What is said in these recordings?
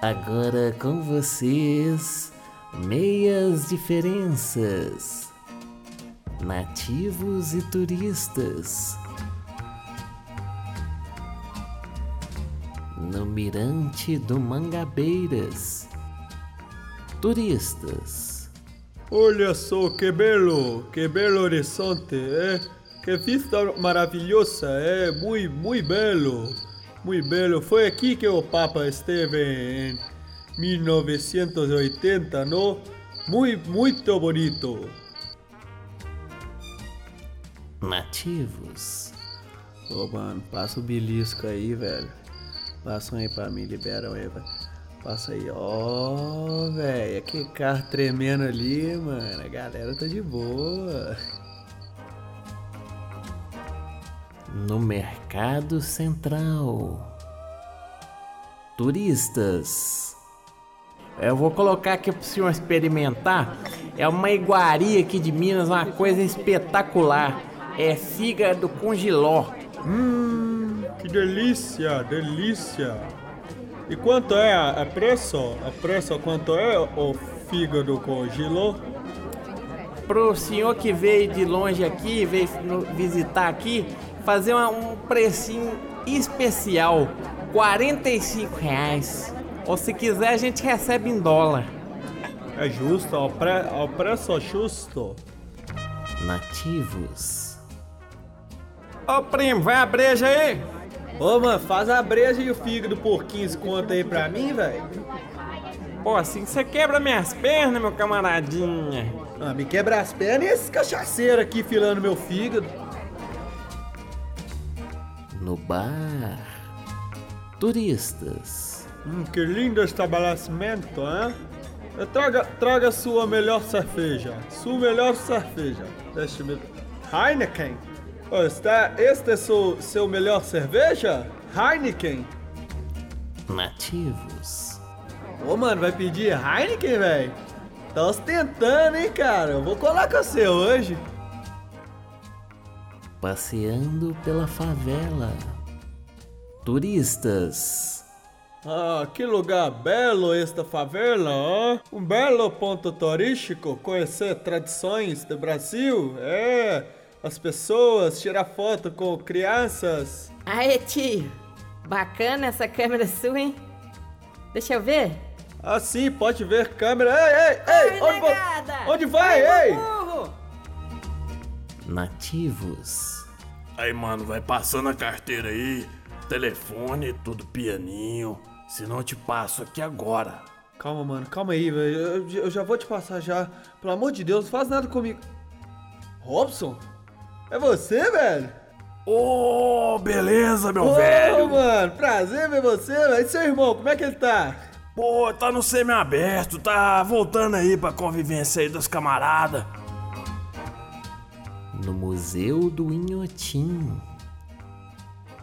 Agora com vocês, meias diferenças. Nativos e turistas. No Mirante do Mangabeiras. Turistas. Olha só que belo, que belo horizonte, é? Que vista maravilhosa, é? Muito, muito belo, muito belo. Foi aqui que o Papa esteve em 1980, não? Muito, muito bonito. Nativos. Ô, mano, passa o belisco aí, velho. Passa um aí pra mim, liberam aí, velho. Passa aí, ó, velho. Que carro tremendo ali, mano. A galera tá de boa. No Mercado Central. Turistas. Eu vou colocar aqui pro senhor experimentar. É uma iguaria aqui de Minas, uma coisa espetacular. É fígado com giló. Hum, que delícia, delícia. E quanto é a, a preço? A preço quanto é o fígado com giló? Pro senhor que veio de longe aqui, veio visitar aqui, fazer uma- um precinho especial, 45 reais. Ou se quiser a gente recebe em dólar. É justo, ao, pre, ao preço justo. Nativos. Ô primo, vai a breja aí? Ô, mano, faz a breja e o fígado por 15 conto aí pra mim, velho. Pô, assim você quebra minhas pernas, meu camaradinha. Ah, me quebra as pernas e esse cachaceiro aqui filando meu fígado. No bar. Turistas. Hum, que lindo estabelecimento, hein? Eh, Traga, traga sua melhor cerveja. Sua melhor cerveja. Deixa-me. Heineken. Oh, está, este é seu, seu melhor cerveja? Heineken. Nativos. Ô, mano, vai pedir Heineken, velho? Tá ostentando, hein, cara? Eu vou colar com você hoje. Passeando pela favela. Turistas. Ah, que lugar belo esta favela, ó. Um belo ponto turístico, conhecer tradições do Brasil. É, as pessoas, tirar foto com crianças. Aê, tio. Bacana essa câmera sua, hein? Deixa eu ver. Ah, sim, pode ver câmera. Ei, ei, ei! Ai, onde, negada! onde vai, Ai, ei? Nativos. Aí, mano, vai passando a carteira aí, telefone, tudo pianinho. Senão eu te passo aqui agora. Calma, mano, calma aí, velho. Eu, eu já vou te passar já. Pelo amor de Deus, não faz nada comigo. Robson? É você, velho? Ô, beleza, meu Ô, velho. mano, prazer ver você, velho. E seu irmão, como é que ele tá? Pô, tá no semi-aberto, tá voltando aí pra convivência aí dos camaradas. No Museu do Inhotim.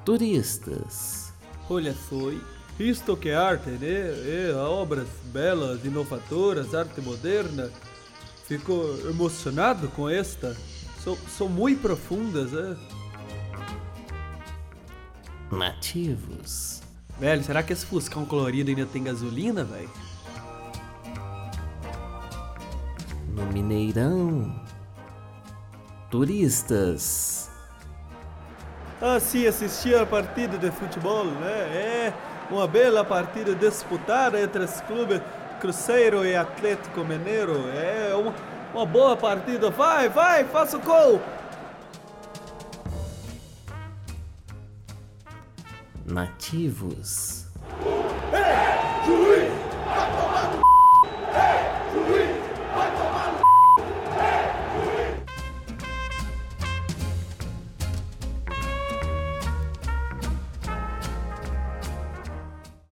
Turistas. Olha só, isto que é arte, né? É, obras belas, inovadoras, arte moderna. Fico emocionado com esta. São, são muito profundas, é? Nativos. Velho, será que esse Fuscão colorido ainda tem gasolina, velho? No Mineirão. Turistas. Ah, sim, assisti a partida de futebol, né? É uma bela partida disputada entre os clubes Cruzeiro e Atlético Mineiro. É uma, uma boa partida. Vai, vai, faça o gol! Nativos. Juiz!